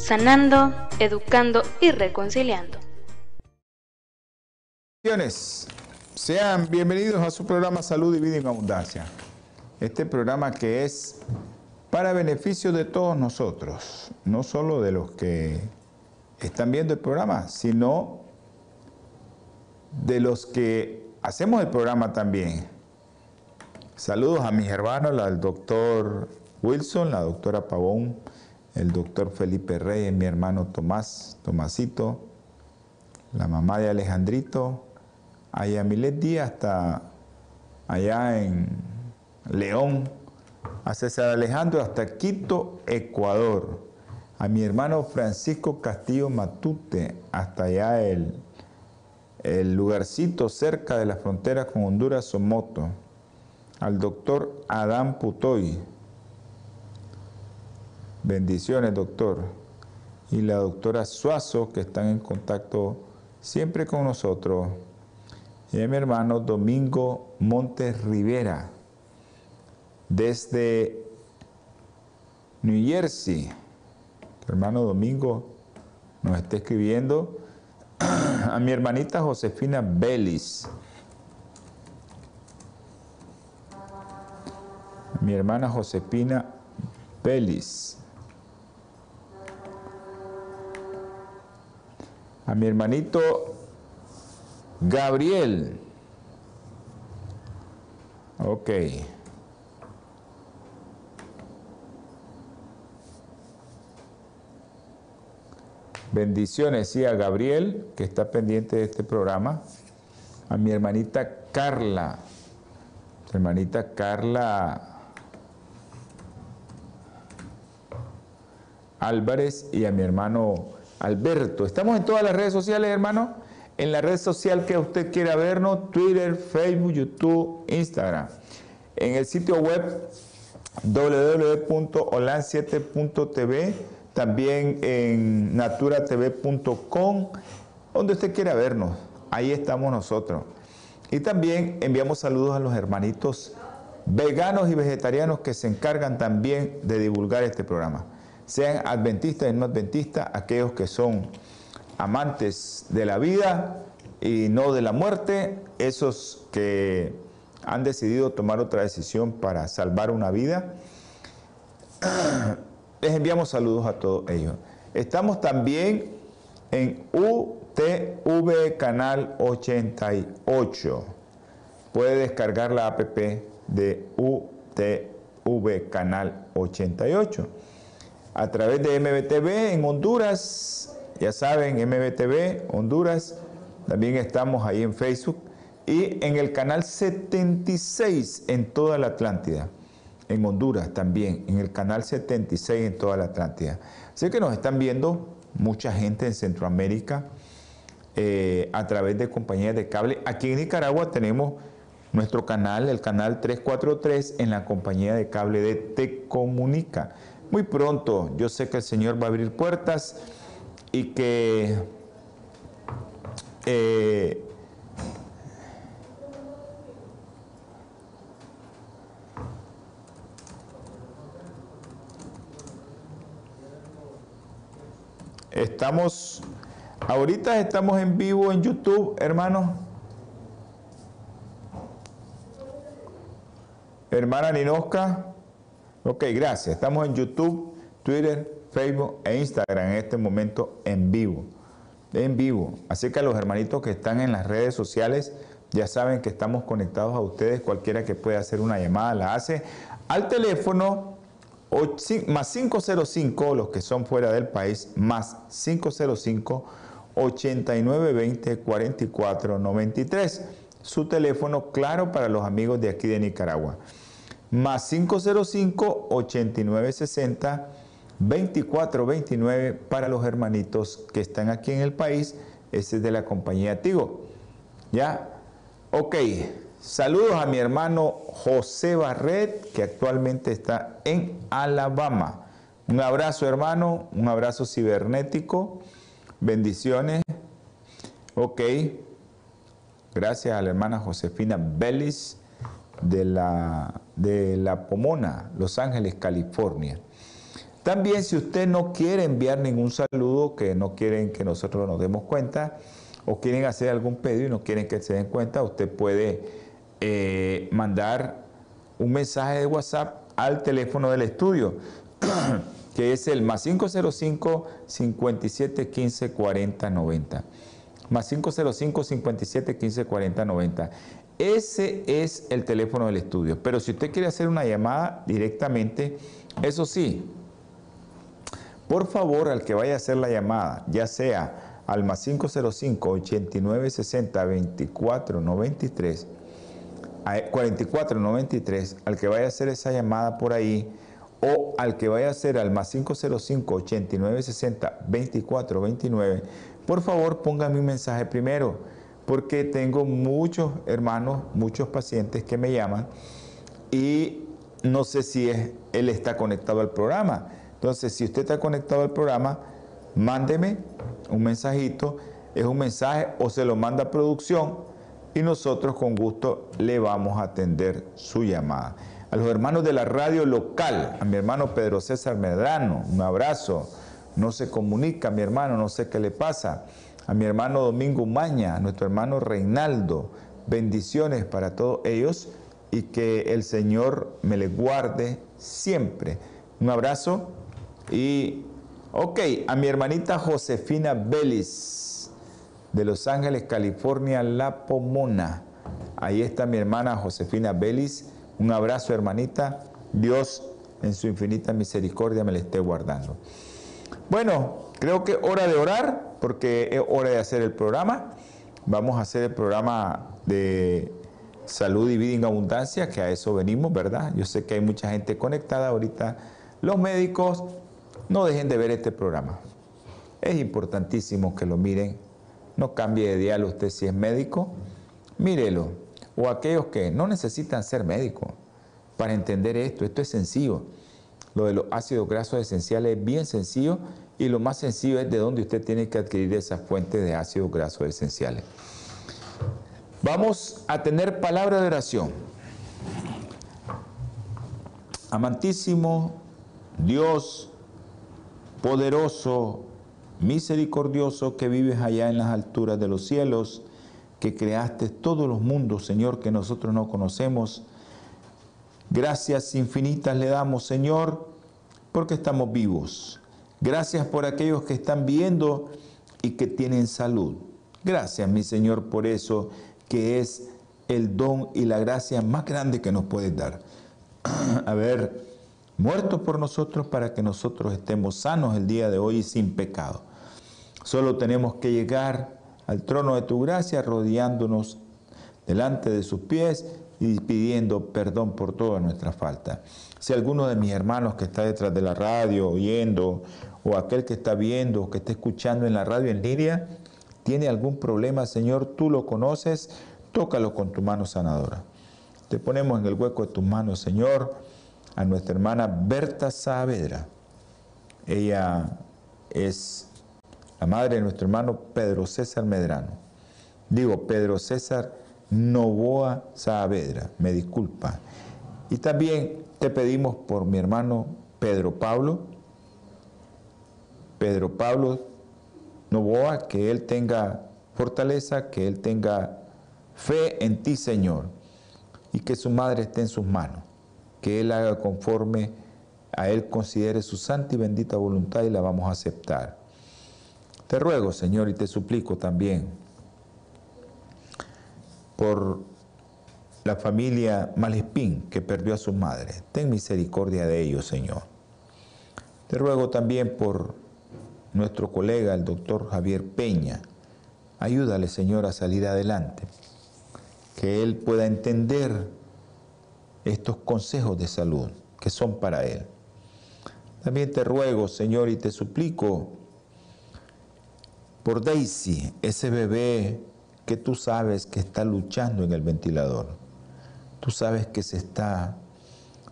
sanando, educando y reconciliando. Sean bienvenidos a su programa Salud y Vida en Abundancia. Este programa que es para beneficio de todos nosotros, no solo de los que están viendo el programa, sino de los que hacemos el programa también. Saludos a mis hermanos, al doctor Wilson, la doctora Pavón, el doctor Felipe Reyes, mi hermano Tomás, Tomasito, la mamá de Alejandrito, a Yamilet Díaz hasta allá en León, a César Alejandro hasta Quito, Ecuador, a mi hermano Francisco Castillo Matute hasta allá el, el lugarcito cerca de la frontera con Honduras, Somoto, al doctor Adán Putoy, Bendiciones, doctor. Y la doctora Suazo, que están en contacto siempre con nosotros. Y mi hermano Domingo Montes Rivera, desde New Jersey. hermano Domingo nos está escribiendo. A mi hermanita Josefina Belis. Mi hermana Josefina Belis. A mi hermanito Gabriel. Ok. Bendiciones, sí, a Gabriel, que está pendiente de este programa. A mi hermanita Carla. hermanita Carla Álvarez y a mi hermano Alberto. Estamos en todas las redes sociales, hermano. En la red social que usted quiera vernos, Twitter, Facebook, YouTube, Instagram. En el sitio web www.olan7.tv, también en naturatv.com, donde usted quiera vernos. Ahí estamos nosotros. Y también enviamos saludos a los hermanitos veganos y vegetarianos que se encargan también de divulgar este programa sean adventistas y no adventistas, aquellos que son amantes de la vida y no de la muerte, esos que han decidido tomar otra decisión para salvar una vida. Les enviamos saludos a todos ellos. Estamos también en UTV Canal 88. Puede descargar la app de UTV Canal 88 a través de MBTV en Honduras. Ya saben, MBTV Honduras. También estamos ahí en Facebook. Y en el canal 76 en toda la Atlántida. En Honduras también, en el canal 76 en toda la Atlántida. Así que nos están viendo mucha gente en Centroamérica eh, a través de compañías de cable. Aquí en Nicaragua tenemos nuestro canal, el canal 343, en la compañía de cable de Tecomunica. Muy pronto yo sé que el Señor va a abrir puertas y que eh, estamos, ahorita estamos en vivo en YouTube, hermano. Hermana Ninosca. Ok, gracias. Estamos en YouTube, Twitter, Facebook e Instagram en este momento en vivo. En vivo. Así que a los hermanitos que están en las redes sociales ya saben que estamos conectados a ustedes. Cualquiera que pueda hacer una llamada la hace al teléfono más 505, los que son fuera del país, más 505 8920 4493. Su teléfono claro para los amigos de aquí de Nicaragua más 505-8960 2429 para los hermanitos que están aquí en el país. Ese es de la compañía Tigo. ¿Ya? Ok. Saludos a mi hermano José Barret, que actualmente está en Alabama. Un abrazo, hermano. Un abrazo cibernético. Bendiciones. Ok. Gracias a la hermana Josefina Bellis de la, de la Pomona, Los Ángeles, California. También si usted no quiere enviar ningún saludo, que no quieren que nosotros nos demos cuenta, o quieren hacer algún pedido y no quieren que se den cuenta, usted puede eh, mandar un mensaje de WhatsApp al teléfono del estudio, que es el más 505 57 15 40 90. Más 505 57 15 40 90. Ese es el teléfono del estudio. Pero si usted quiere hacer una llamada directamente, eso sí, por favor, al que vaya a hacer la llamada, ya sea al más 505 8960 2493 4493, al que vaya a hacer esa llamada por ahí, o al que vaya a hacer al más 505 8960 2429, por favor póngame un mensaje primero, porque tengo muchos hermanos, muchos pacientes que me llaman y no sé si él está conectado al programa. Entonces, si usted está conectado al programa, mándeme un mensajito, es un mensaje o se lo manda a producción y nosotros con gusto le vamos a atender su llamada. A los hermanos de la radio local, a mi hermano Pedro César Medrano, un abrazo. No se comunica, mi hermano, no sé qué le pasa. A mi hermano Domingo Maña, a nuestro hermano Reinaldo, bendiciones para todos ellos y que el Señor me les guarde siempre. Un abrazo y, ok, a mi hermanita Josefina Vélez de Los Ángeles, California, La Pomona. Ahí está mi hermana Josefina Vélez. Un abrazo, hermanita. Dios en su infinita misericordia me la esté guardando. Bueno, creo que hora de orar, porque es hora de hacer el programa. Vamos a hacer el programa de salud y vida en abundancia, que a eso venimos, ¿verdad? Yo sé que hay mucha gente conectada ahorita. Los médicos, no dejen de ver este programa. Es importantísimo que lo miren. No cambie de dial usted si es médico. Mírelo. O aquellos que no necesitan ser médicos para entender esto. Esto es sencillo. Lo de los ácidos grasos esenciales es bien sencillo y lo más sencillo es de dónde usted tiene que adquirir esa fuente de ácidos grasos esenciales. Vamos a tener palabra de oración. Amantísimo Dios, poderoso, misericordioso, que vives allá en las alturas de los cielos, que creaste todos los mundos, Señor, que nosotros no conocemos. Gracias infinitas le damos, Señor, porque estamos vivos. Gracias por aquellos que están viendo y que tienen salud. Gracias, mi Señor, por eso que es el don y la gracia más grande que nos puedes dar. A ver, muerto por nosotros para que nosotros estemos sanos el día de hoy y sin pecado. Solo tenemos que llegar al trono de tu gracia rodeándonos delante de sus pies y pidiendo perdón por todas nuestras faltas. Si alguno de mis hermanos que está detrás de la radio oyendo, o aquel que está viendo, o que está escuchando en la radio en línea, tiene algún problema, Señor, tú lo conoces, tócalo con tu mano sanadora. Te ponemos en el hueco de tus manos, Señor a nuestra hermana Berta Saavedra. Ella es la madre de nuestro hermano Pedro César Medrano. Digo, Pedro César Novoa Saavedra, me disculpa. Y también te pedimos por mi hermano Pedro Pablo, Pedro Pablo Novoa, que él tenga fortaleza, que él tenga fe en ti, Señor, y que su madre esté en sus manos que Él haga conforme a Él considere su santa y bendita voluntad y la vamos a aceptar. Te ruego, Señor, y te suplico también por la familia Malespín que perdió a su madre. Ten misericordia de ellos, Señor. Te ruego también por nuestro colega, el doctor Javier Peña. Ayúdale, Señor, a salir adelante. Que él pueda entender estos consejos de salud que son para Él. También te ruego, Señor, y te suplico por Daisy, ese bebé que tú sabes que está luchando en el ventilador. Tú sabes que se está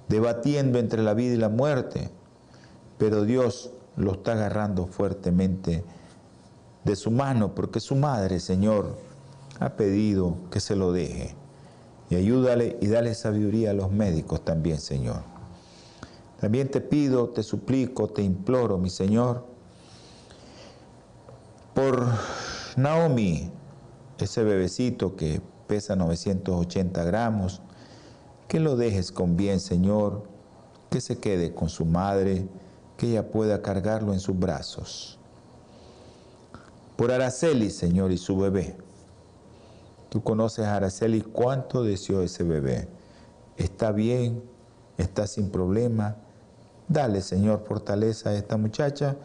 debatiendo entre la vida y la muerte, pero Dios lo está agarrando fuertemente de su mano porque su madre, Señor, ha pedido que se lo deje. Y ayúdale y dale sabiduría a los médicos también, Señor. También te pido, te suplico, te imploro, mi Señor, por Naomi, ese bebecito que pesa 980 gramos, que lo dejes con bien, Señor, que se quede con su madre, que ella pueda cargarlo en sus brazos. Por Araceli, Señor, y su bebé. Tú conoces a Araceli cuánto deseó ese bebé. Está bien, está sin problema. Dale, Señor, fortaleza a esta muchacha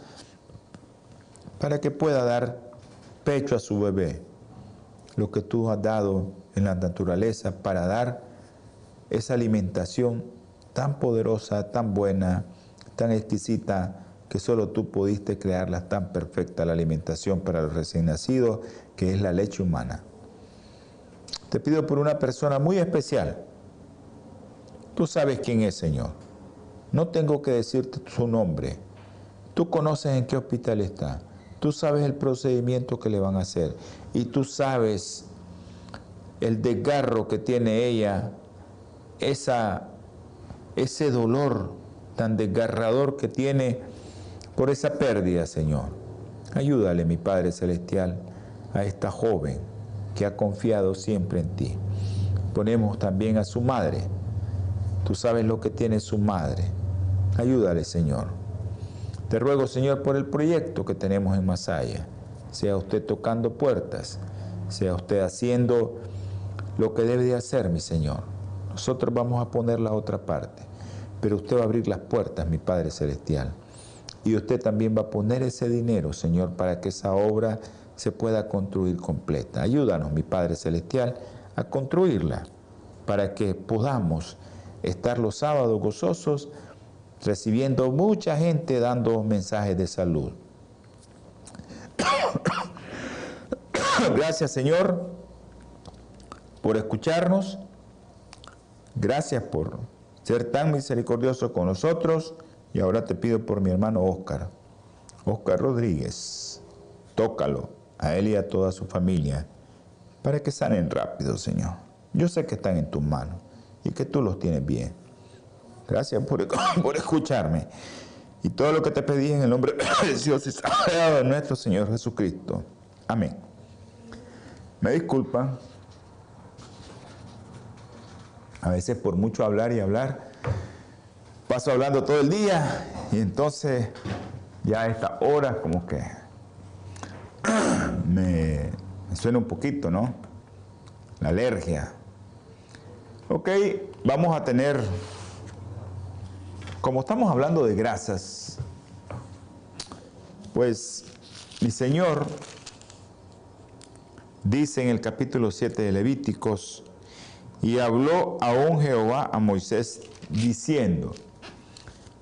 para que pueda dar pecho a su bebé. Lo que tú has dado en la naturaleza para dar esa alimentación tan poderosa, tan buena, tan exquisita, que solo tú pudiste crearla tan perfecta, la alimentación para los recién nacidos, que es la leche humana. Te pido por una persona muy especial. Tú sabes quién es, Señor. No tengo que decirte su nombre. Tú conoces en qué hospital está. Tú sabes el procedimiento que le van a hacer. Y tú sabes el desgarro que tiene ella, esa, ese dolor tan desgarrador que tiene por esa pérdida, Señor. Ayúdale, mi Padre Celestial, a esta joven que ha confiado siempre en ti. Ponemos también a su madre. Tú sabes lo que tiene su madre. Ayúdale, Señor. Te ruego, Señor, por el proyecto que tenemos en Masaya. Sea usted tocando puertas, sea usted haciendo lo que debe de hacer, mi Señor. Nosotros vamos a poner la otra parte, pero usted va a abrir las puertas, mi Padre Celestial. Y usted también va a poner ese dinero, Señor, para que esa obra se pueda construir completa. Ayúdanos, mi Padre Celestial, a construirla para que podamos estar los sábados gozosos recibiendo mucha gente dando mensajes de salud. Gracias Señor por escucharnos. Gracias por ser tan misericordioso con nosotros. Y ahora te pido por mi hermano Oscar, Oscar Rodríguez. Tócalo a él y a toda su familia, para que sanen rápido, Señor. Yo sé que están en tus manos y que tú los tienes bien. Gracias por, escucharme. Y todo lo que te pedí en el nombre precioso y sagrado de nuestro Señor Jesucristo. Amén. Me disculpan. A veces por mucho hablar y hablar, paso hablando todo el día y entonces ya a esta hora como que me, suena un poquito, ¿no? La alergia. Ok, vamos a tener, como estamos hablando de grasas, pues mi Señor dice en el capítulo 7 de Levíticos, y habló aún Jehová a Moisés diciendo,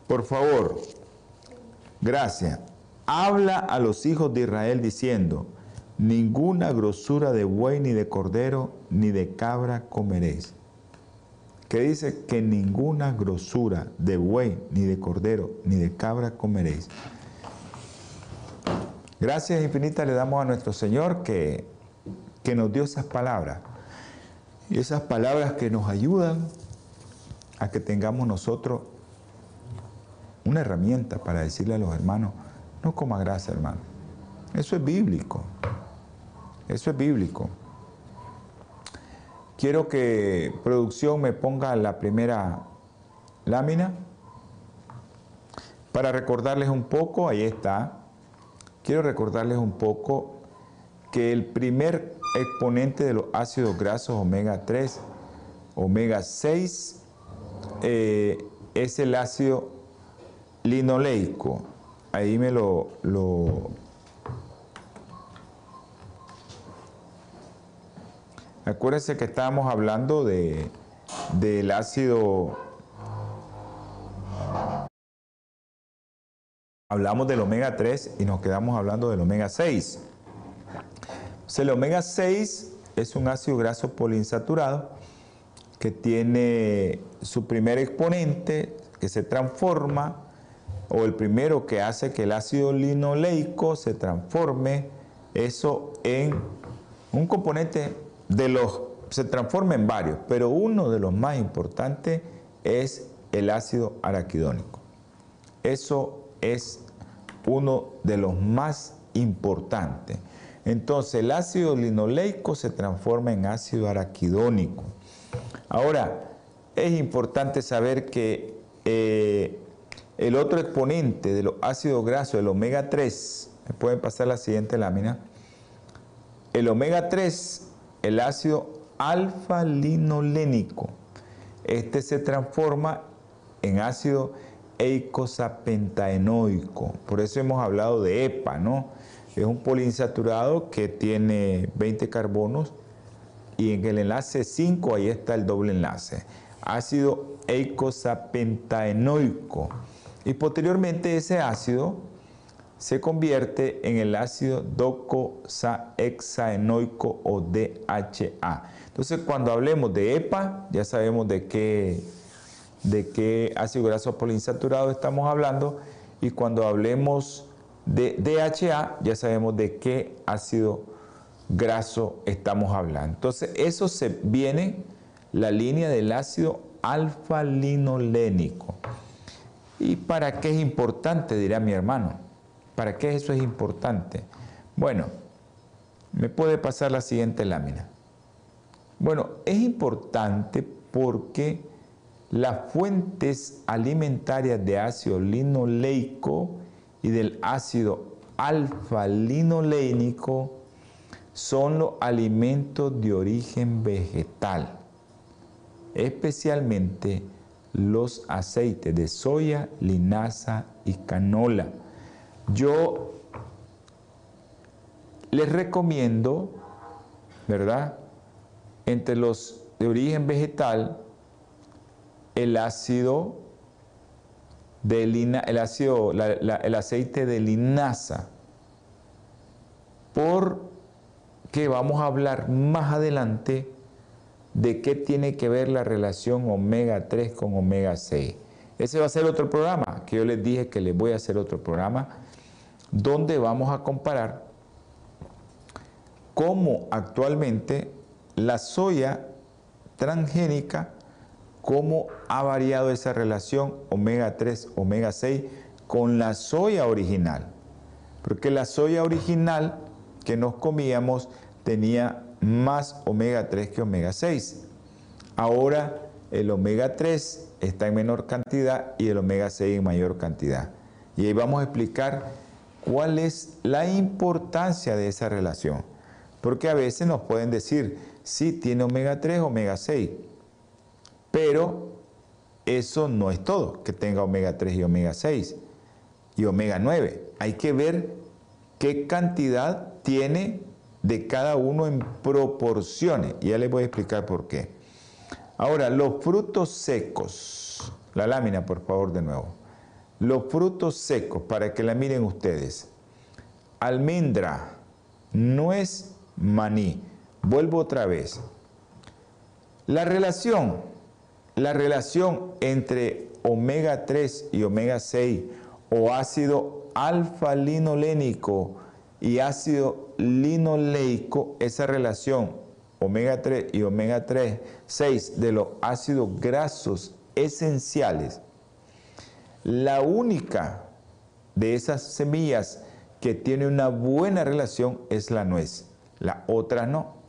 por favor, gracias, habla a los hijos de Israel diciendo, ninguna grosura de buey ni de cordero ni de cabra comeréis. Que dice que ninguna grosura de buey ni de cordero ni de cabra comeréis. Gracias infinitas le damos a nuestro Señor que, que nos dio esas palabras. Y esas palabras que nos ayudan a que tengamos nosotros una herramienta para decirle a los hermanos, no coma grasa, hermano. Eso es bíblico. Eso es bíblico. Quiero que producción me ponga la primera lámina para recordarles un poco, ahí está. Quiero recordarles un poco que el primer exponente de los ácidos grasos omega 3, omega 6, eh, es el ácido linoleico ahí me lo, lo Acuérdense que estábamos hablando de, del ácido hablamos del omega 3 y nos quedamos hablando del omega 6. el omega 6 es un ácido graso poliinsaturado que tiene su primer exponente que se transforma, o el primero que hace que el ácido linoleico se transforme, eso en un componente de los, se transforma en varios, pero uno de los más importantes es el ácido araquidónico. Eso es uno de los más importantes. Entonces el ácido linoleico se transforma en ácido araquidónico. Ahora, es importante saber que eh, el otro exponente de los ácidos grasos, el omega 3, me pueden pasar la siguiente lámina, el omega 3, el ácido alfa-linolénico, este se transforma en ácido eicosapentaenoico. Por eso hemos hablado de EPA, ¿no? Es un poliinsaturado que tiene 20 carbonos y en el enlace 5 ahí está el doble enlace. Ácido eicosapentaenoico. Y posteriormente ese ácido se convierte en el ácido docosahexaenoico o DHA. Entonces, cuando hablemos de EPA, ya sabemos de qué de qué ácido graso poliinsaturado estamos hablando y cuando hablemos de DHA ya sabemos de qué ácido graso estamos hablando. Entonces eso se viene la línea del ácido alfa-linolénico. ¿Y para qué es importante? Dirá mi hermano. ¿Para qué eso es importante? Bueno, me puede pasar la siguiente lámina. Bueno, es importante porque las fuentes alimentarias de ácido linoleico y del ácido alfa-linolénico son los alimentos de origen vegetal, especialmente los aceites de soya, linaza y canola. Yo les recomiendo, ¿verdad? Entre los de origen vegetal, el ácido de el, ácido, el aceite de linaza, porque vamos a hablar más adelante de qué tiene que ver la relación omega 3 con omega 6. Ese va a ser otro programa, que yo les dije que les voy a hacer otro programa, donde vamos a comparar cómo actualmente la soya transgénica cómo ha variado esa relación omega 3, omega 6 con la soya original. Porque la soya original que nos comíamos tenía más omega 3 que omega 6. Ahora el omega 3 está en menor cantidad y el omega 6 en mayor cantidad. Y ahí vamos a explicar cuál es la importancia de esa relación. Porque a veces nos pueden decir, sí, tiene omega 3, omega 6 pero eso no es todo, que tenga omega 3 y omega 6 y omega 9. Hay que ver qué cantidad tiene de cada uno en proporciones. Ya les voy a explicar por qué. Ahora, los frutos secos. La lámina, por favor, de nuevo. Los frutos secos, para que la miren ustedes. Almendra, nuez, maní. Vuelvo otra vez. La relación la relación entre omega 3 y omega 6 o ácido alfa-linolénico y ácido linoleico, esa relación omega 3 y omega 3, 6 de los ácidos grasos esenciales, la única de esas semillas que tiene una buena relación es la nuez, la otra no.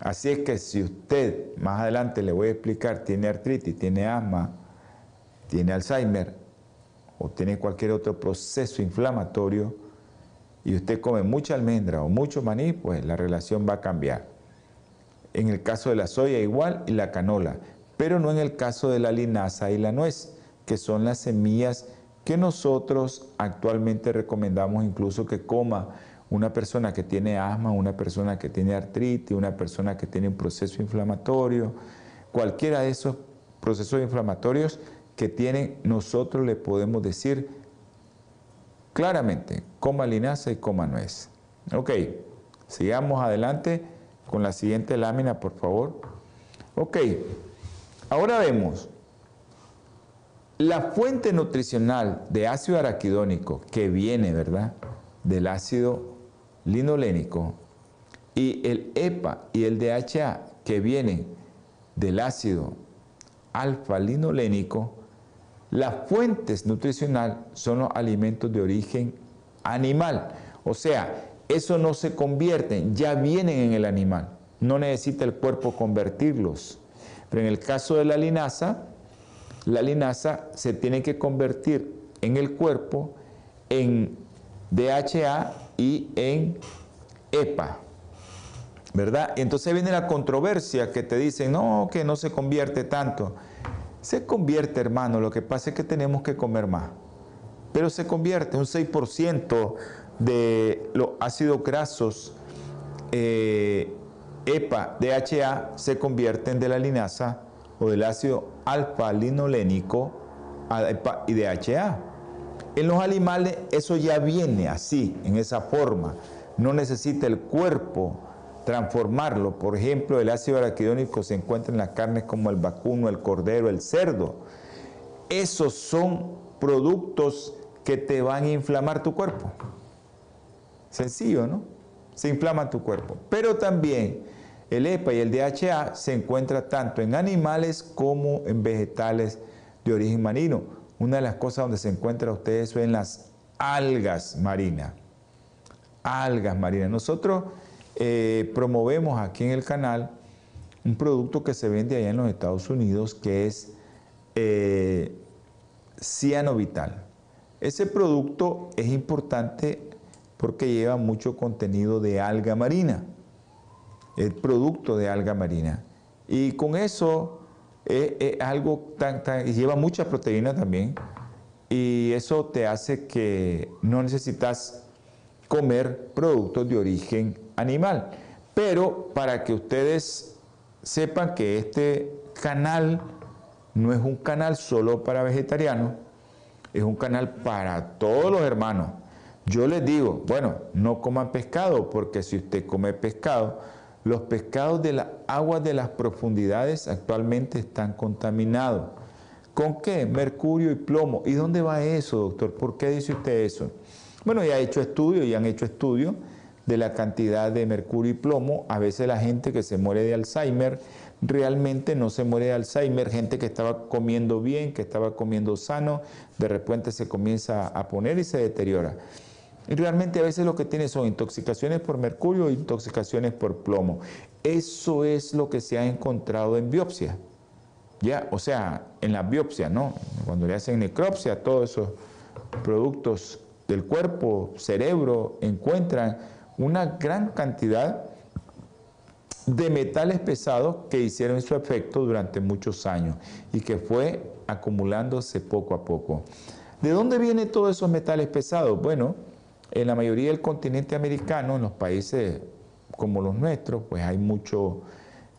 Así es que si usted, más adelante le voy a explicar, tiene artritis, tiene asma, tiene Alzheimer o tiene cualquier otro proceso inflamatorio y usted come mucha almendra o mucho maní, pues la relación va a cambiar. En el caso de la soya igual y la canola, pero no en el caso de la linaza y la nuez, que son las semillas que nosotros actualmente recomendamos incluso que coma una persona que tiene asma, una persona que tiene artritis, una persona que tiene un proceso inflamatorio, cualquiera de esos procesos inflamatorios que tienen, nosotros le podemos decir claramente, coma linaza y coma nuez. Ok, sigamos adelante con la siguiente lámina, por favor. Ok, ahora vemos la fuente nutricional de ácido araquidónico que viene, ¿verdad? Del ácido linolénico y el EPA y el DHA que vienen del ácido alfa-linolénico, las fuentes nutricionales son los alimentos de origen animal. O sea, eso no se convierte, ya vienen en el animal. No necesita el cuerpo convertirlos. Pero en el caso de la linaza, la linaza se tiene que convertir en el cuerpo en DHA y en EPA. ¿Verdad? Entonces viene la controversia que te dicen, no, que no se convierte tanto. Se convierte, hermano, lo que pasa es que tenemos que comer más. Pero se convierte un 6% de los ácidos grasos eh, EPA, DHA, se convierten de la linaza o del ácido alfa-linolénico y DHA. En los animales eso ya viene así, en esa forma. No necesita el cuerpo transformarlo. Por ejemplo, el ácido araquidónico se encuentra en las carnes como el vacuno, el cordero, el cerdo. Esos son productos que te van a inflamar tu cuerpo. Sencillo, ¿no? Se inflama tu cuerpo. Pero también el EPA y el DHA se encuentra tanto en animales como en vegetales de origen marino. Una de las cosas donde se encuentra ustedes son en las algas marinas. Algas marinas. Nosotros eh, promovemos aquí en el canal un producto que se vende allá en los Estados Unidos que es eh, Ciano Vital. Ese producto es importante porque lleva mucho contenido de alga marina, el producto de alga marina. Y con eso es, algo tan, lleva mucha proteína también, y eso te hace que no necesitas comer productos de origen animal. Pero para que ustedes sepan que este canal no es un canal solo para vegetarianos, es un canal para todos los hermanos yo les digo, bueno, no coman pescado, porque si usted come pescado, los pescados de las aguas de las profundidades actualmente están contaminados. ¿Con qué? Mercurio y plomo. ¿Y dónde va eso, doctor? ¿Por qué dice usted eso? Bueno, ya ha hecho estudios, ya han hecho estudios de la cantidad de mercurio y plomo. A veces la gente que se muere de Alzheimer realmente no se muere de Alzheimer. Gente que estaba comiendo bien, que estaba comiendo sano, de repente se comienza a poner y se deteriora. Y realmente a veces lo que tiene son intoxicaciones por mercurio e intoxicaciones por plomo. Eso es lo que se ha encontrado en biopsia. Ya, o sea, en la biopsia, ¿no? Cuando le hacen necropsia, todos esos productos del cuerpo, cerebro, encuentran una gran cantidad de metales pesados que hicieron su efecto durante muchos años y que fue acumulándose poco a poco. ¿De dónde vienen todos esos metales pesados? Bueno, en la mayoría del continente americano, en los países como los nuestros, pues hay mucho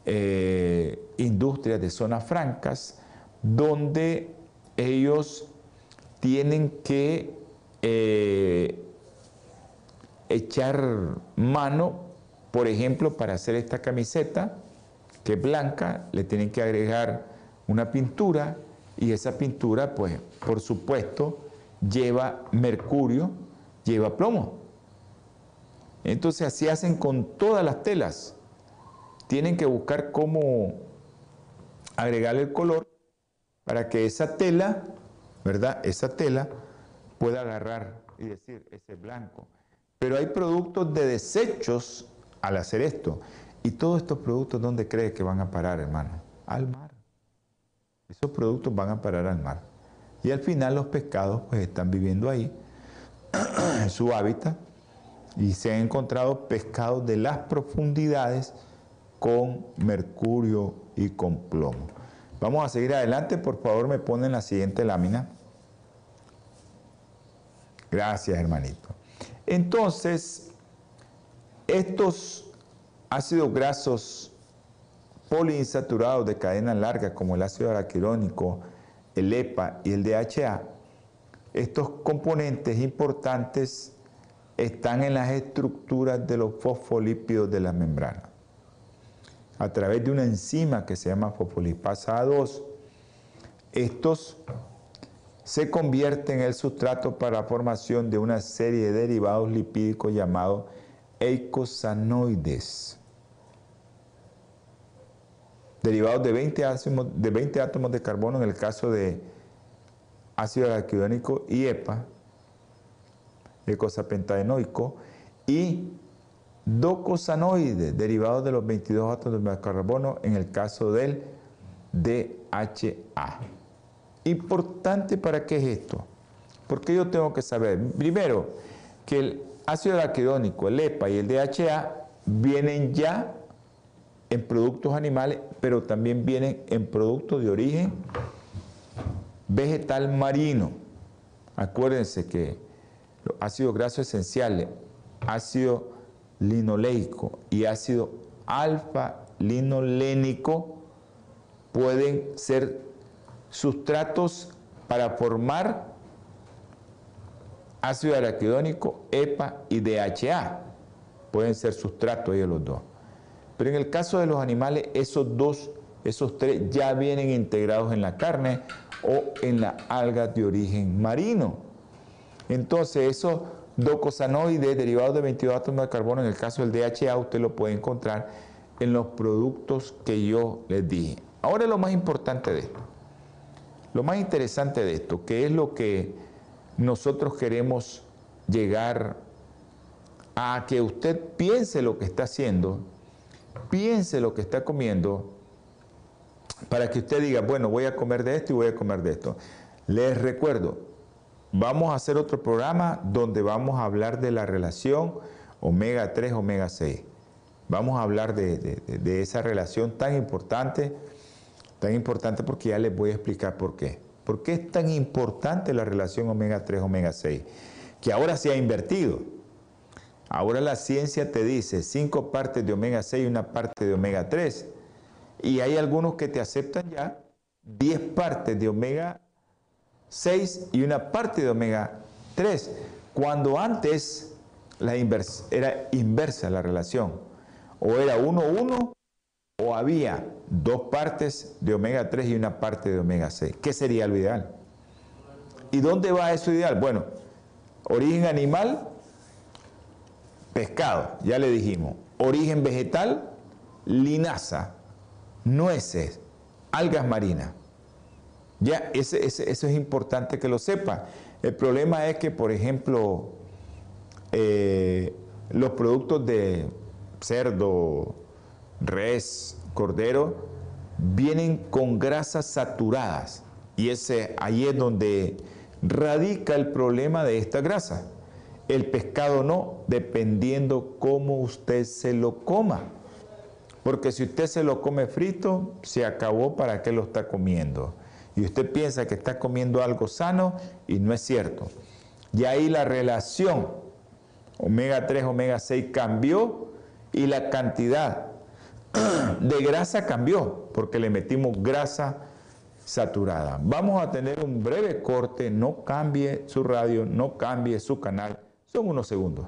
eh, industrias de zonas francas donde ellos tienen que eh, echar mano, por ejemplo, para hacer esta camiseta, que es blanca, le tienen que agregar una pintura y esa pintura, pues, por supuesto, lleva mercurio, lleva plomo. Entonces así hacen con todas las telas. Tienen que buscar cómo agregarle el color para que esa tela, ¿verdad? Esa tela pueda agarrar y decir, ese es blanco. Pero hay productos de desechos al hacer esto. Y todos estos productos, ¿dónde cree que van a parar, hermano? Al mar. Esos productos van a parar al mar. Y al final los pescados pues están viviendo ahí su hábitat y se han encontrado pescados de las profundidades con mercurio y con plomo. Vamos a seguir adelante, por favor me ponen la siguiente lámina. Gracias, hermanito. Entonces, estos ácidos grasos poliinsaturados de cadena larga, como el ácido araquirónico, el EPA y el DHA, estos componentes importantes están en las estructuras de los fosfolípidos de la membrana. A través de una enzima que se llama fosfolipasa A2, estos se convierten en el sustrato para la formación de una serie de derivados lipídicos llamados eicosanoides. Derivados de 20, átomos, de 20 átomos de carbono en el caso de ácido araquidónico y EPA, eicosapentaenoico, y docosanoides, derivados de los 22 átomos de carbono en el caso del DHA. Importante para qué es esto. Porque yo tengo que saber, primero, que el ácido araquidónico, el EPA y el DHA vienen ya en productos animales, pero también vienen en productos de origen vegetal marino. Acuérdense que los ácidos grasos esenciales, ácido linoleico y ácido alfa-linolénico pueden ser sustratos para formar ácido araquidónico, EPA y DHA. Pueden ser sustratos ellos los dos. Pero en el caso de los animales, esos dos, esos tres ya vienen integrados en la carne o en la alga de origen marino. Entonces, esos docosanoides derivados de 22 átomos de carbono, en el caso del DHA, usted lo puede encontrar en los productos que yo les dije. Ahora lo más importante de esto, lo más interesante de esto, que es lo que nosotros queremos llegar a que usted piense lo que está haciendo, piense lo que está comiendo, para que usted diga, bueno, voy a comer de esto y voy a comer de esto. Les recuerdo, vamos a hacer otro programa donde vamos a hablar de la relación omega 3, omega 6. Vamos a hablar de, de esa relación tan importante, tan importante porque ya les voy a explicar por qué. ¿Por qué es tan importante la relación omega 3, omega 6? Que ahora se ha invertido. Ahora la ciencia te dice cinco partes de omega 6 y una parte de omega 3. Y hay algunos que te aceptan ya 10 partes de omega 6 y una parte de omega 3. Cuando antes la era inversa la relación. O era 1-1 o había dos partes de omega 3 y una parte de omega 6. ¿Qué sería lo ideal? ¿Y dónde va eso ideal? Bueno, origen animal, pescado, ya le dijimos. Origen vegetal, linaza, nueces, algas marinas. Ya, ese, eso es importante que lo sepa. El problema es que, por ejemplo, eh, los productos de cerdo, res, cordero, vienen con grasas saturadas. Y ese, ahí es donde radica el problema de esta grasa. El pescado no, dependiendo cómo usted se lo coma. Porque si usted se lo come frito, se acabó para qué lo está comiendo. Y usted piensa que está comiendo algo sano y no es cierto. Y ahí la relación omega 3, omega 6 cambió y la cantidad de grasa cambió porque le metimos grasa saturada. Vamos a tener un breve corte, no cambie su radio, no cambie su canal, son unos segundos.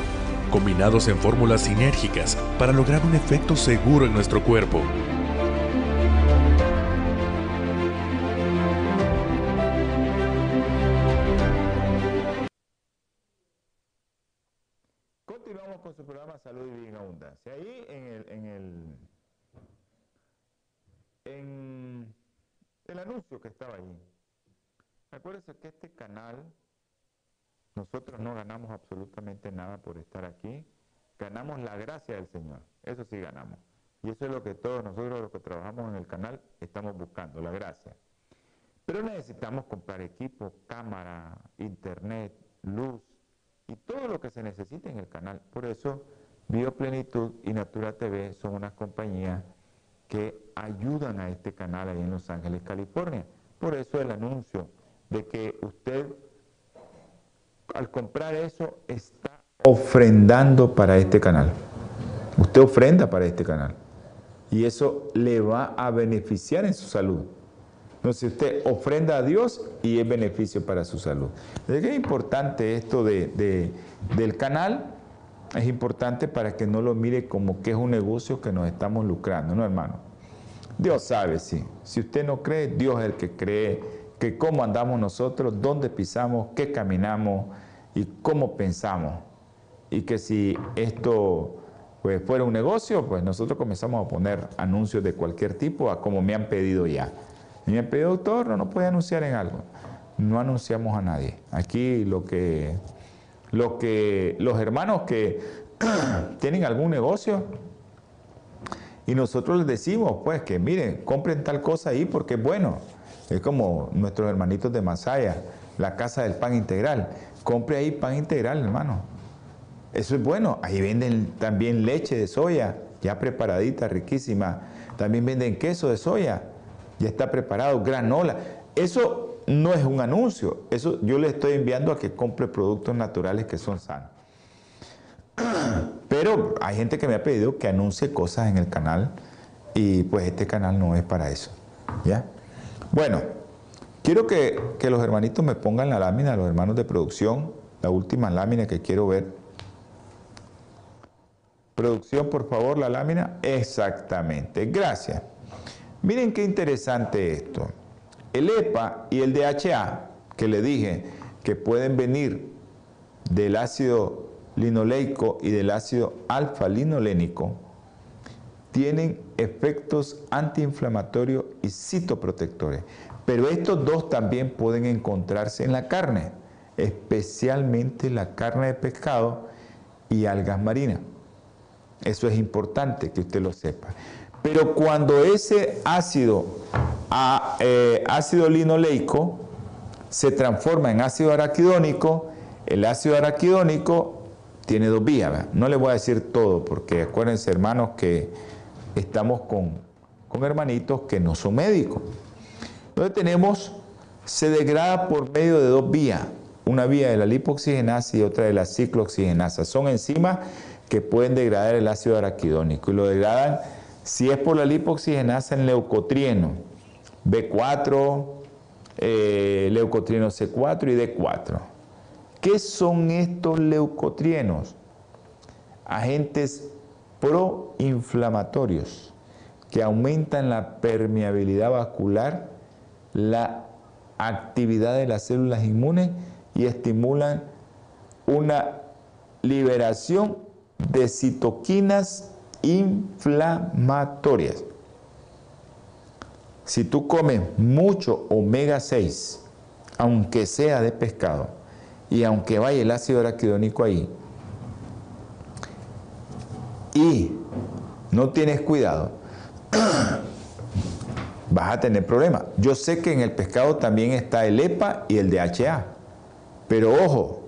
combinados en fórmulas sinérgicas para lograr un efecto seguro en nuestro cuerpo. que estaba allí. Acuérdense que este canal, nosotros no ganamos absolutamente nada por estar aquí, ganamos la gracia del Señor, eso sí ganamos. Y eso es lo que todos nosotros los que trabajamos en el canal estamos buscando, la gracia. Pero necesitamos comprar equipo, cámara, internet, luz y todo lo que se necesita en el canal. Por eso Bioplenitud y Natura TV son unas compañías que ayudan a este canal ahí en Los Ángeles, California. Por eso el anuncio de que usted al comprar eso está ofrendando para este canal. Usted ofrenda para este canal. Y eso le va a beneficiar en su salud. Entonces usted ofrenda a Dios y es beneficio para su salud. Es importante esto de, del canal, es importante para que no lo mire como que es un negocio que nos estamos lucrando, ¿no, hermano? Dios sabe, sí. Si usted no cree, Dios es el que cree que cómo andamos nosotros, dónde pisamos, qué caminamos y cómo pensamos. Y que si esto pues, fuera un negocio, pues nosotros comenzamos a poner anuncios de cualquier tipo a como me han pedido ya. Me han pedido, doctor, no, no puede anunciar en algo. No anunciamos a nadie. Aquí lo que, lo que los hermanos que tienen algún negocio, y nosotros les decimos, pues, que miren, compren tal cosa ahí porque es bueno. Es como nuestros hermanitos de Masaya, la casa del pan integral. Compre ahí pan integral, hermano. Eso es bueno. Ahí venden también leche de soya, ya preparadita, riquísima. También venden queso de soya, ya está preparado, granola. Eso no es un anuncio. Eso yo le estoy enviando a que compre productos naturales que son sanos. Pero hay gente que me ha pedido que anuncie cosas en el canal y pues este canal no es para eso. ¿Ya? Bueno, quiero que, que los hermanitos me pongan la lámina, los hermanos de producción, la última lámina que quiero ver. Producción, por favor, la lámina. Exactamente, gracias. Miren qué interesante esto. El EPA y el DHA, que le dije que pueden venir del ácido linoleico y del ácido alfa-linolénico, tienen efectos antiinflamatorios y citoprotectores. Pero estos dos también pueden encontrarse en la carne, especialmente la carne de pescado y algas marinas. Eso es importante que usted lo sepa. Pero cuando ese ácido, eh, ácido linoleico se transforma en ácido araquidónico, el ácido araquidónico tiene dos vías. No le voy a decir todo, porque acuérdense, hermanos, que estamos con, con hermanitos que no son médicos. Entonces tenemos, se degrada por medio de dos vías, una vía de la lipoxigenasa y otra de la ciclooxigenasa. Son enzimas que pueden degradar el ácido araquidónico y lo degradan si es por la lipoxigenasa en leucotrieno, B4, eh, leucotrieno C4 y D4. ¿Qué son estos leucotrienos? Agentes proinflamatorios que aumentan la permeabilidad vascular, la actividad de las células inmunes y estimulan una liberación de citoquinas inflamatorias. Si tú comes mucho omega 6, aunque sea de pescado, y aunque vaya el ácido araquidónico ahí, y no tienes cuidado, vas a tener problemas. Yo sé que en el pescado también está el EPA y el DHA, pero ojo,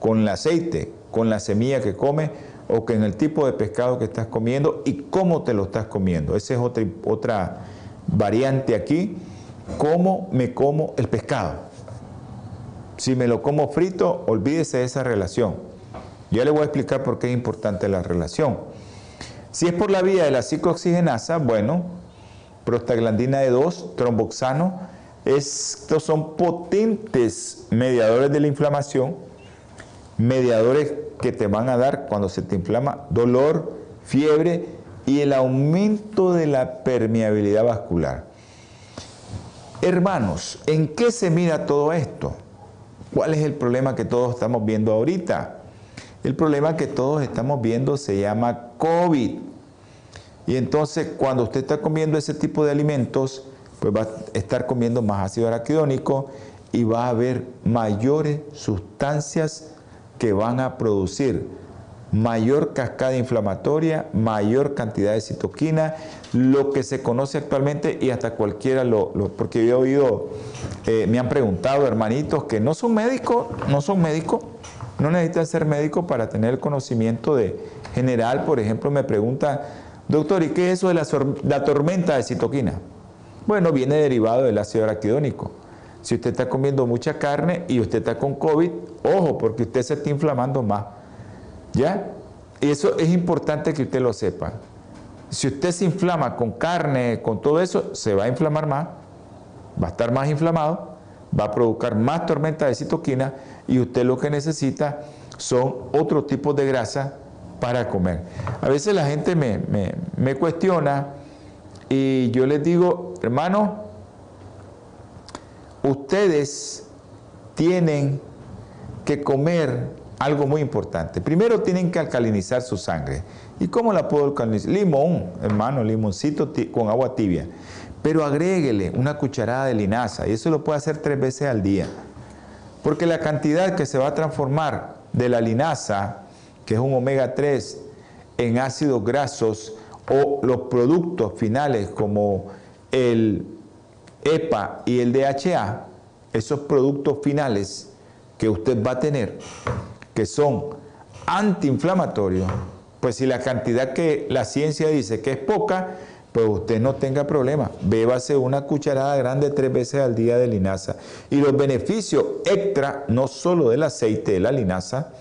con el aceite, con la semilla que comes, o en el tipo de pescado que estás comiendo y cómo te lo estás comiendo. Esa es otra, otra variante aquí. ¿Cómo me como el pescado? Si me lo como frito, olvídese de esa relación. Ya le voy a explicar por qué es importante la relación. Si es por la vía de la ciclooxigenasa, bueno, prostaglandina E2, tromboxano, estos son potentes mediadores de la inflamación, mediadores que te van a dar cuando se te inflama dolor, fiebre y el aumento de la permeabilidad vascular. Hermanos, ¿en qué se mira todo esto? ¿Cuál es el problema que todos estamos viendo ahorita? El problema que todos estamos viendo se llama COVID. Y entonces cuando usted está comiendo ese tipo de alimentos, pues va a estar comiendo más ácido araquidónico y va a haber mayores sustancias que van a producir mayor cascada inflamatoria, mayor cantidad de citoquina, lo que se conoce actualmente y hasta cualquiera lo, porque yo he oído, eh, me han preguntado hermanitos que no son médicos, no son médicos, No necesitan ser médico para tener el conocimiento de general. Por ejemplo, me pregunta, doctor, ¿y qué es eso de la, tormenta de citoquina? Bueno, viene derivado del ácido araquidónico. Si usted está comiendo mucha carne y usted está con COVID, ojo, porque usted se está inflamando más. ¿Ya? Y eso es importante que usted lo sepa. Si usted se inflama con carne, con todo eso, se va a inflamar más, va a estar más inflamado, va a provocar más tormenta de citoquina y usted lo que necesita son otros tipos de grasa para comer. A veces la gente me, cuestiona y yo les digo, hermano, ustedes tienen que comer algo muy importante. Primero tienen que alcalinizar su sangre. ¿Y cómo la puedo alcalinizar? Limón, hermano, limoncito con agua tibia. Pero agréguele una cucharada de linaza y eso lo puede hacer tres veces al día. Porque la cantidad que se va a transformar de la linaza, que es un omega 3, en ácidos grasos o los productos finales como el EPA y el DHA, esos productos finales que usted va a tener, que son antiinflamatorios, pues si la cantidad que la ciencia dice que es poca, pues usted no tenga problema. Bébase una cucharada grande tres veces al día de linaza. Y los beneficios extra, no solo del aceite de la linaza,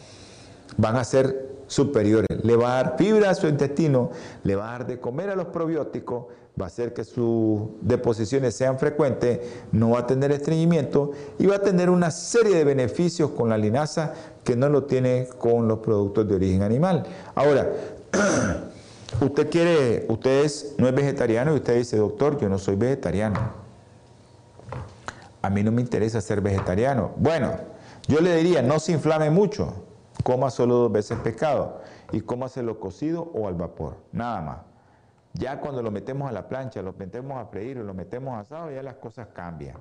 van a ser superiores. Le va a dar fibra a su intestino, le va a dar de comer a los probióticos, va a hacer que sus deposiciones sean frecuentes, no va a tener estreñimiento y va a tener una serie de beneficios con la linaza que no lo tiene con los productos de origen animal. Ahora, usted quiere, usted no es vegetariano y usted dice, doctor, yo no soy vegetariano. A mí no me interesa ser vegetariano. Bueno, yo le diría, no se inflame mucho, coma solo dos veces pescado y cómaselo cocido o al vapor, nada más. Ya cuando lo metemos a la plancha, lo metemos a freír o lo metemos asado, ya las cosas cambian.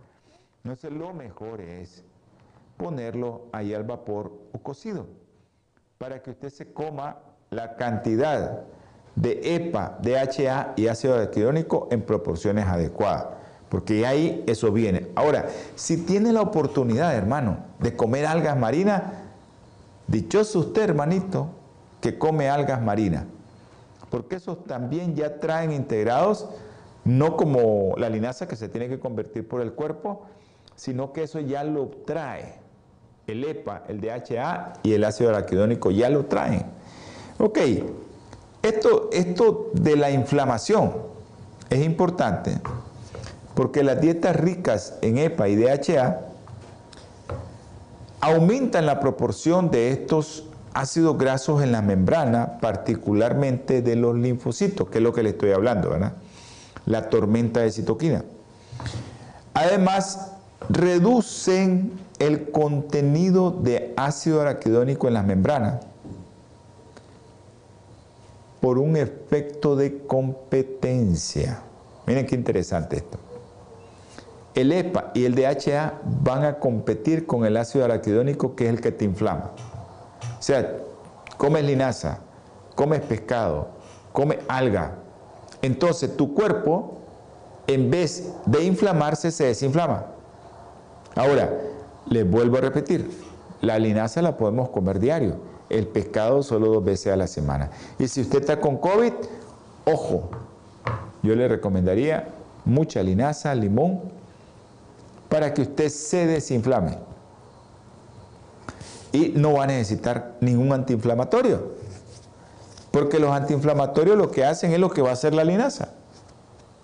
Entonces lo mejor es ponerlo ahí al vapor o cocido para que usted se coma la cantidad de EPA, DHA y ácido araquidónico en proporciones adecuadas. Porque ahí eso viene. Ahora, si tiene la oportunidad, hermano, de comer algas marinas, dichoso usted, hermanito, que come algas marinas porque esos también ya traen integrados, no como la linaza que se tiene que convertir por el cuerpo, sino que eso ya lo trae. El EPA, el DHA y el ácido araquidónico ya lo traen. Ok, esto, esto de la inflamación es importante porque las dietas ricas en EPA y DHA aumentan la proporción de estos ácidos grasos en la membrana, particularmente de los linfocitos, que es lo que le estoy hablando, ¿verdad? La tormenta de citoquina. Además, reducen el contenido de ácido araquidónico en las membranas por un efecto de competencia. Miren qué interesante esto. El EPA y el DHA van a competir con el ácido araquidónico que es el que te inflama. O sea, comes linaza, comes pescado, comes alga. Entonces tu cuerpo, en vez de inflamarse, se desinflama. Ahora, les vuelvo a repetir, la linaza la podemos comer diario, el pescado solo dos veces a la semana. Y si usted está con COVID, ojo, yo le recomendaría mucha linaza, limón, para que usted se desinflame y no va a necesitar ningún antiinflamatorio. Porque los antiinflamatorios lo que hacen es lo que va a hacer la linaza,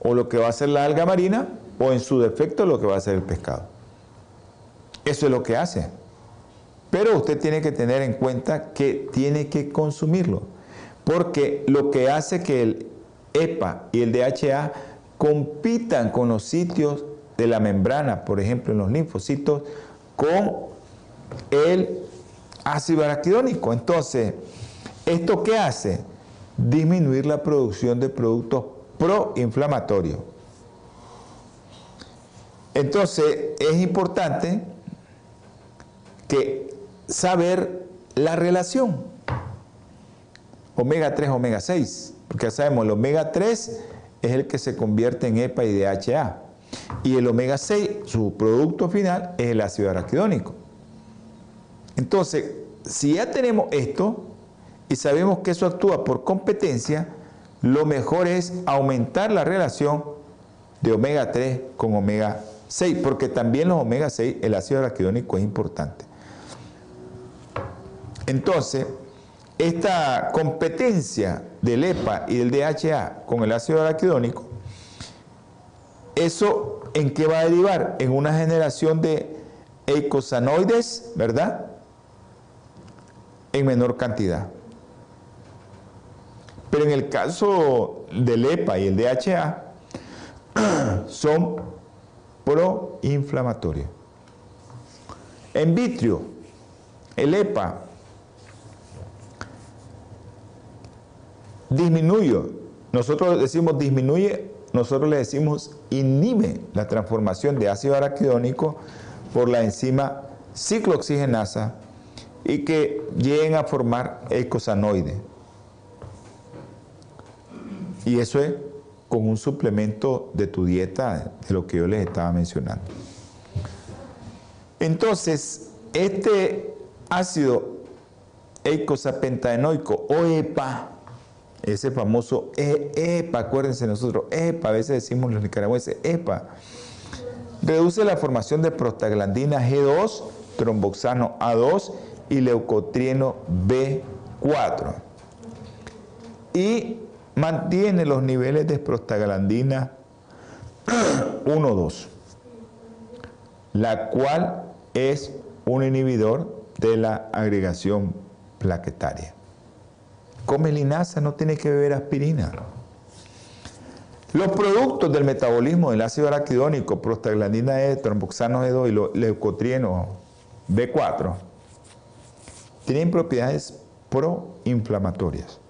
o lo que va a hacer la alga marina, o en su defecto lo que va a hacer el pescado. Eso es lo que hace. Pero usted tiene que tener en cuenta que tiene que consumirlo, porque lo que hace que el EPA y el DHA compitan con los sitios de la membrana, por ejemplo en los linfocitos, con el ácido araquidónico. Entonces, ¿esto qué hace? Disminuir la producción de productos proinflamatorios. Entonces, es importante que saber la relación omega 3, omega 6, porque ya sabemos, el omega 3 es el que se convierte en EPA y DHA, y el omega 6, su producto final, es el ácido araquidónico. Entonces, si ya tenemos esto y sabemos que eso actúa por competencia, lo mejor es aumentar la relación de omega 3 con omega 6, porque también los omega 6, el ácido araquidónico es importante. Entonces, esta competencia del EPA y del DHA con el ácido araquidónico, ¿eso en qué va a derivar? En una generación de eicosanoides, ¿verdad? En menor cantidad. Pero en el caso del EPA y el DHA, son proinflamatorios. En vitrio, el EPA disminuye, nosotros decimos disminuye, nosotros le decimos inhibe la transformación de ácido araquidónico por la enzima ciclooxigenasa y que lleguen a formar eicosanoide. Y eso es con un suplemento de tu dieta, de lo que yo les estaba mencionando. Entonces, este ácido eicosapentaenoico o EPA, ese famoso EPA, acuérdense nosotros, EPA, a veces decimos los nicaragüenses, EPA, reduce la formación de prostaglandina G2, tromboxano A2 y leucotrieno B4. Y mantiene los niveles de prostaglandina 1-2, la cual es un inhibidor de la agregación plaquetaria. Come linaza, no tiene que beber aspirina. Los productos del metabolismo del ácido araquidónico, prostaglandina E, tromboxano E2 y leucotrieno B4 tienen propiedades proinflamatorias.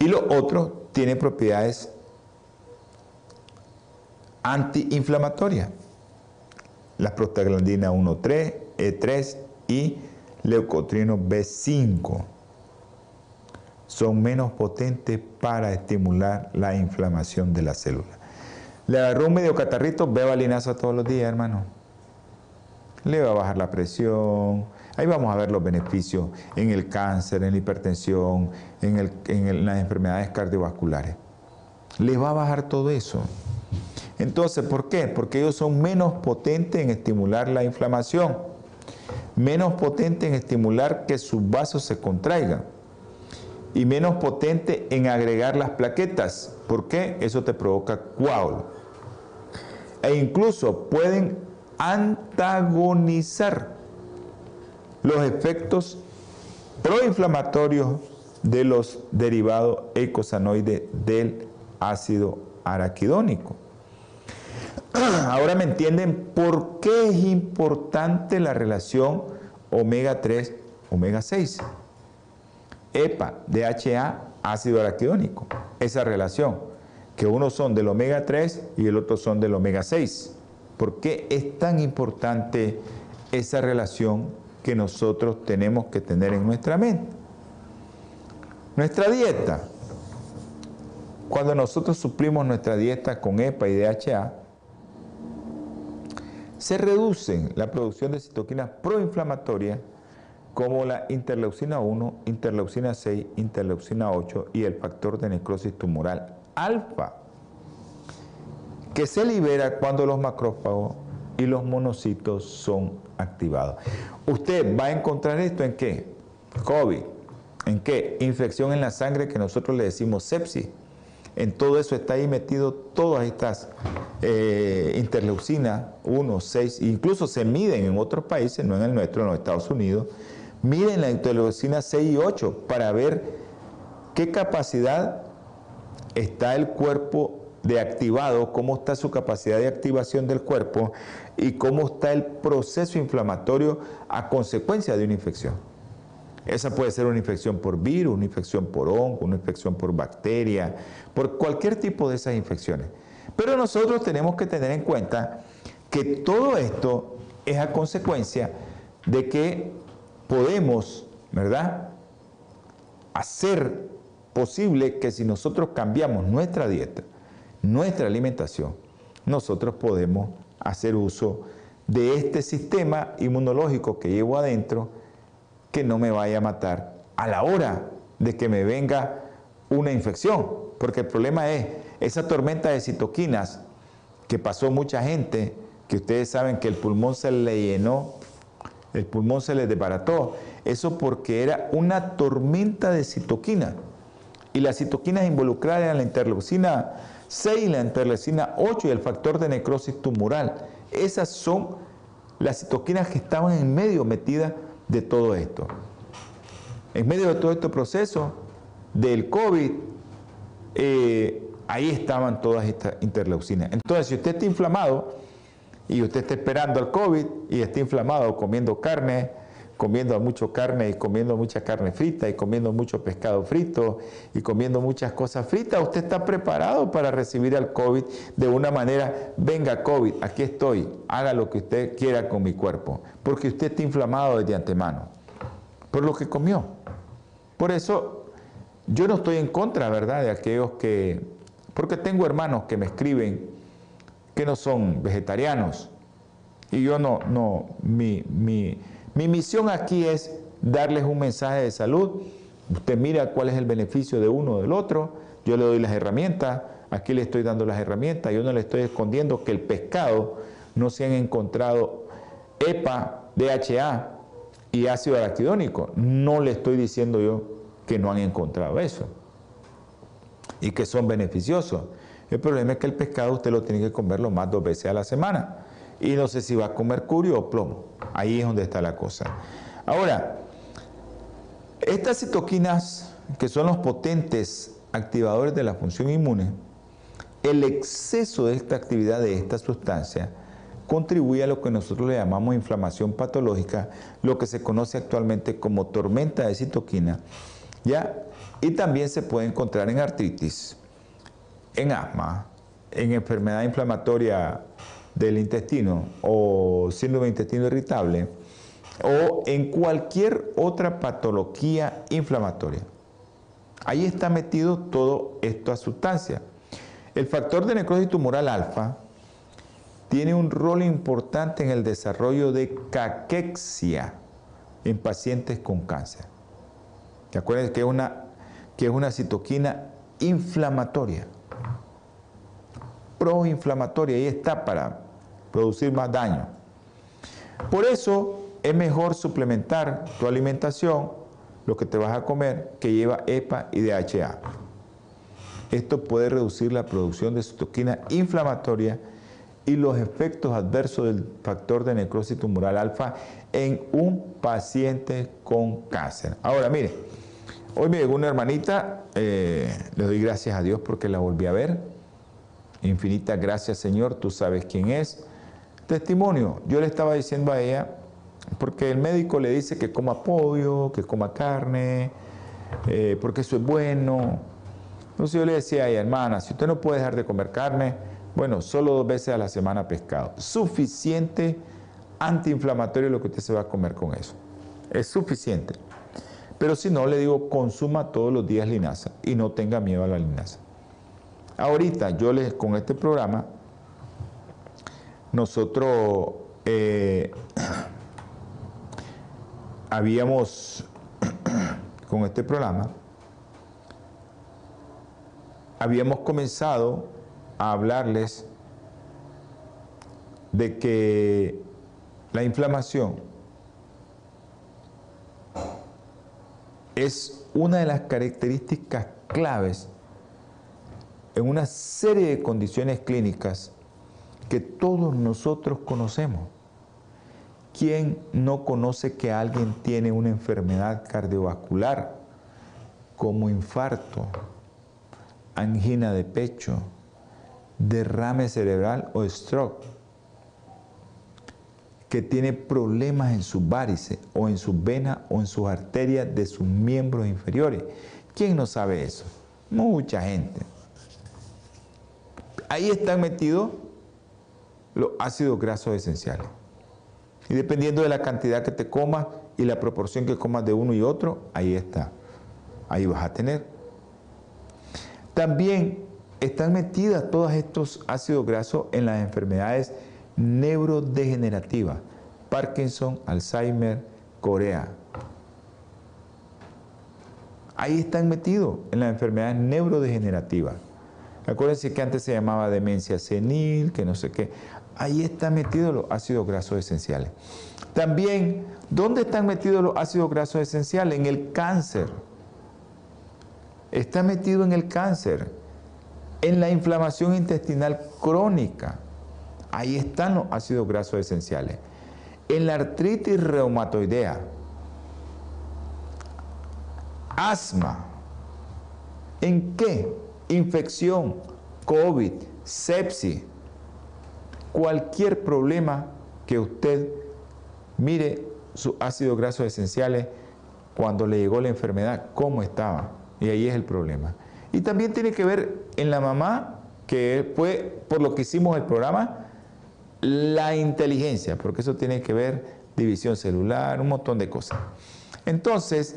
y lo otro tiene propiedades antiinflamatorias. La prostaglandina 1,3, E3 y leucotrieno B5 son menos potentes para estimular la inflamación de la célula. Le agarró un medio catarrito, beba linaza todos los días, hermano. Le va a bajar la presión, Ahí vamos a ver los beneficios en el cáncer, en la hipertensión, en, las enfermedades cardiovasculares. Les va a bajar todo eso. Entonces, ¿por qué? Porque ellos son menos potentes en estimular la inflamación, menos potentes en estimular que sus vasos se contraigan y menos potente en agregar las plaquetas. ¿Por qué? Eso te provoca coágulo. E incluso pueden antagonizar los efectos proinflamatorios de los derivados eicosanoides del ácido araquidónico. Ahora me entienden por qué es importante la relación omega 3, omega 6. EPA, DHA, ácido araquidónico. Esa relación, que uno son del omega 3 y el otro son del omega 6. ¿Por qué es tan importante esa relación que nosotros tenemos que tener en nuestra mente. Nuestra dieta. Cuando nosotros suplimos nuestra dieta con EPA y DHA, se reducen la producción de citoquinas proinflamatorias como la interleucina 1, interleucina 6, interleucina 8 y el factor de necrosis tumoral alfa, que se libera cuando los macrófagos y los monocitos son activados. Usted va a encontrar esto en qué? COVID. ¿En qué? Infección en la sangre que nosotros le decimos sepsis. En todo eso está ahí metido todas estas eh, interleucinas 1, 6, incluso se miden en otros países, no en el nuestro, en los Estados Unidos, miden la interleucina 6 y 8 para ver qué capacidad está el cuerpo de activado, cómo está su capacidad de activación del cuerpo y cómo está el proceso inflamatorio a consecuencia de una infección. Esa puede ser una infección por virus, una infección por hongo, una infección por bacteria, por cualquier tipo de esas infecciones. Pero nosotros tenemos que tener en cuenta que todo esto es a consecuencia de que podemos, ¿verdad?, hacer posible que si nosotros cambiamos nuestra dieta, nuestra alimentación, nosotros podemos hacer uso de este sistema inmunológico que llevo adentro que no me vaya a matar a la hora de que me venga una infección. Porque el problema es esa tormenta de citoquinas que pasó mucha gente, que ustedes saben que el pulmón se le llenó, el pulmón se le desbarató. Eso porque era una tormenta de citoquinas. Y las citoquinas involucradas en la interleucina 6, la interleucina 8 y el factor de necrosis tumoral. Esas son las citoquinas que estaban en medio metidas de todo esto. En medio de todo este proceso del COVID, eh, ahí estaban todas estas interleucinas. Entonces, si usted está inflamado y usted está esperando al COVID y está inflamado comiendo carne, comiendo mucho carne y comiendo mucha carne frita y comiendo mucho pescado frito y comiendo muchas cosas fritas, usted está preparado para recibir al COVID de una manera, venga COVID, aquí estoy, haga lo que usted quiera con mi cuerpo, porque usted está inflamado desde antemano, por lo que comió. Por eso yo no estoy en contra, ¿verdad?, de aquellos que, porque tengo hermanos que me escriben que no son vegetarianos, y yo no, no, mi, mi mi misión aquí es darles un mensaje de salud. Usted mira cuál es el beneficio de uno o del otro. Yo le doy las herramientas. Aquí le estoy dando las herramientas. Yo no le estoy escondiendo que el pescado no se han encontrado EPA, DHA y ácido araquidónico. No le estoy diciendo yo que no han encontrado eso y que son beneficiosos. El problema es que el pescado usted lo tiene que comerlo más dos veces a la semana y no sé si va con mercurio o plomo. Ahí es donde está la cosa. Ahora, estas citoquinas, que son los potentes activadores de la función inmune, el exceso de esta actividad de esta sustancia contribuye a lo que nosotros le llamamos inflamación patológica, lo que se conoce actualmente como tormenta de citoquina, ¿ya? Y también se puede encontrar en artritis, en asma, en enfermedad inflamatoria del intestino o síndrome de intestino irritable o en cualquier otra patología inflamatoria. Ahí está metido todo esta sustancia. El factor de necrosis tumoral alfa tiene un rol importante en el desarrollo de caquexia en pacientes con cáncer. ¿Te acuerdas que es una, que es una citoquina inflamatoria? Proinflamatoria y está para producir más daño. Por eso es mejor suplementar tu alimentación, lo que te vas a comer, que lleva EPA y DHA. Esto puede reducir la producción de citoquina inflamatoria y los efectos adversos del factor de necrosis tumoral alfa en un paciente con cáncer. Ahora, mire, hoy me llegó una hermanita, eh, le doy gracias a Dios porque la volví a ver Infinitas gracias, Señor, tú sabes quién es. Testimonio, yo le estaba diciendo a ella, porque el médico le dice que coma pollo, que coma carne, eh, porque eso es bueno. Entonces yo le decía a ella, hermana, si usted no puede dejar de comer carne, bueno, solo dos veces a la semana pescado. Suficiente antiinflamatorio lo que usted se va a comer con eso. Es suficiente. Pero si no, le digo, consuma todos los días linaza y no tenga miedo a la linaza. Ahorita yo les, con este programa, nosotros eh, habíamos, con este programa, habíamos comenzado a hablarles de que la inflamación es una de las características claves en una serie de condiciones clínicas que todos nosotros conocemos. ¿Quién no conoce que alguien tiene una enfermedad cardiovascular como infarto, angina de pecho, derrame cerebral o stroke? que tiene problemas en sus varices o en sus venas o en sus arterias de sus miembros inferiores. ¿Quién no sabe eso? Mucha gente. Ahí están metidos los ácidos grasos esenciales. Y dependiendo de la cantidad que te comas y la proporción que comas de uno y otro, ahí está. Ahí vas a tener. También están metidas todos estos ácidos grasos en las enfermedades neurodegenerativa, Parkinson, Alzheimer, Corea. Ahí están metidos en las enfermedades neurodegenerativas. Acuérdense que antes se llamaba demencia senil, que no sé qué. Ahí están metidos los ácidos grasos esenciales. También, ¿dónde están metidos los ácidos grasos esenciales? En el cáncer. Está metido en el cáncer, en la inflamación intestinal crónica. Ahí están los ácidos grasos esenciales. En la artritis reumatoidea, asma. ¿En qué? Infección, COVID, sepsis, cualquier problema que usted mire sus ácidos grasos esenciales cuando le llegó la enfermedad, cómo estaba. Y ahí es el problema. Y también tiene que ver en la mamá, que fue por lo que hicimos el programa, la inteligencia, porque eso tiene que ver división celular, un montón de cosas. Entonces,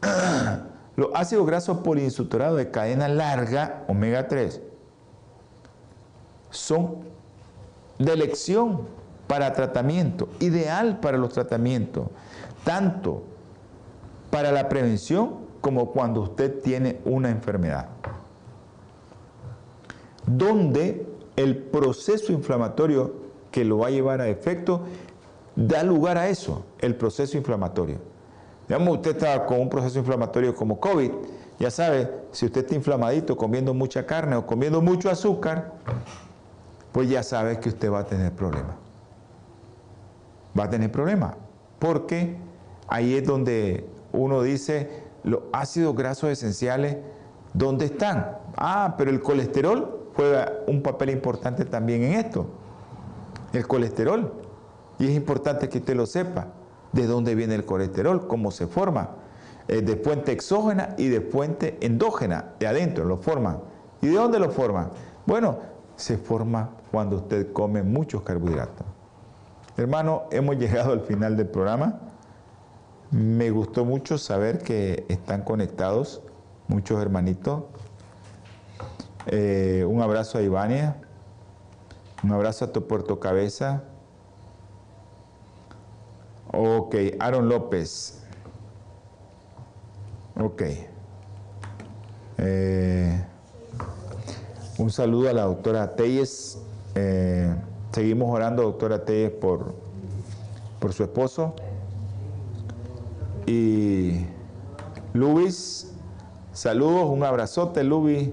los ácidos grasos poliinsaturados de cadena larga, omega 3, son de elección para tratamiento, ideal para los tratamientos, tanto para la prevención como cuando usted tiene una enfermedad. Donde el proceso inflamatorio que lo va a llevar a efecto da lugar a eso, el proceso inflamatorio. Digamos, usted está con un proceso inflamatorio como COVID, ya sabe, si usted está inflamadito comiendo mucha carne o comiendo mucho azúcar, pues ya sabe que usted va a tener problemas. Va a tener problemas, porque ahí es donde uno dice, los ácidos grasos esenciales, ¿dónde están? Ah, pero el colesterol juega un papel importante también en esto. El colesterol. Y es importante que usted lo sepa. De dónde viene el colesterol, cómo se forma. de fuente exógena y de fuente endógena, de adentro lo forman. ¿Y de dónde lo forman? Bueno, se forma cuando usted come muchos carbohidratos. Hermano, hemos llegado al final del programa. Me gustó mucho saber que están conectados muchos hermanitos. Eh, un abrazo a Ivania, un abrazo a tu Puerto Cabeza. Ok, Aaron López. Ok. Eh, un saludo a la doctora Telles. Eh, seguimos orando, doctora Telles, por, por su esposo. Y Luis, saludos, un abrazote, Luis.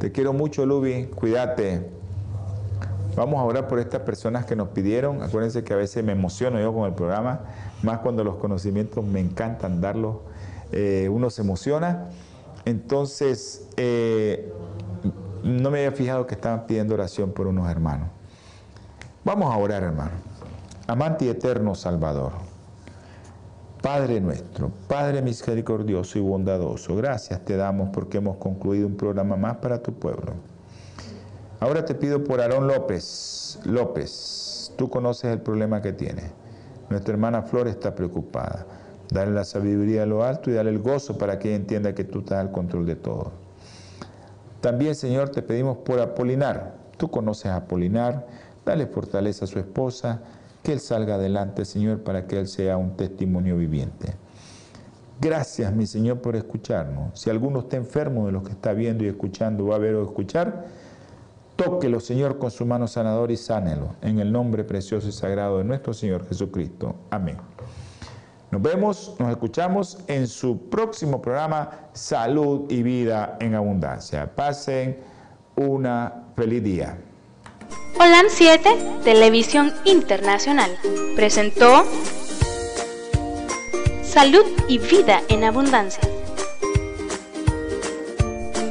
Te quiero mucho, Luis. Cuídate. Vamos a orar por estas personas que nos pidieron. Acuérdense que a veces me emociono yo con el programa, más cuando los conocimientos me encantan darlos. Eh, uno se emociona. Entonces, eh, no me había fijado que estaban pidiendo oración por unos hermanos. Vamos a orar, hermano. Amante y eterno Salvador. Padre nuestro, Padre misericordioso y bondadoso, gracias te damos porque hemos concluido un programa más para tu pueblo. Ahora te pido por Aarón López. López, tú conoces el problema que tiene. Nuestra hermana Flor está preocupada. Dale la sabiduría a lo alto y dale el gozo para que ella entienda que tú estás al control de todo. También, Señor, te pedimos por Apolinar. Tú conoces a Apolinar. Dale fortaleza a su esposa que Él salga adelante, Señor, para que Él sea un testimonio viviente. Gracias, mi Señor, por escucharnos. Si alguno está enfermo de los que está viendo y escuchando, va a ver o escuchar, tóquelo, Señor, con su mano sanadora y sánelo. En el nombre precioso y sagrado de nuestro Señor Jesucristo. Amén. Nos vemos, nos escuchamos en su próximo programa Salud y Vida en Abundancia. Pasen una feliz día. Holan 7, Televisión Internacional, presentó Salud y Vida en Abundancia.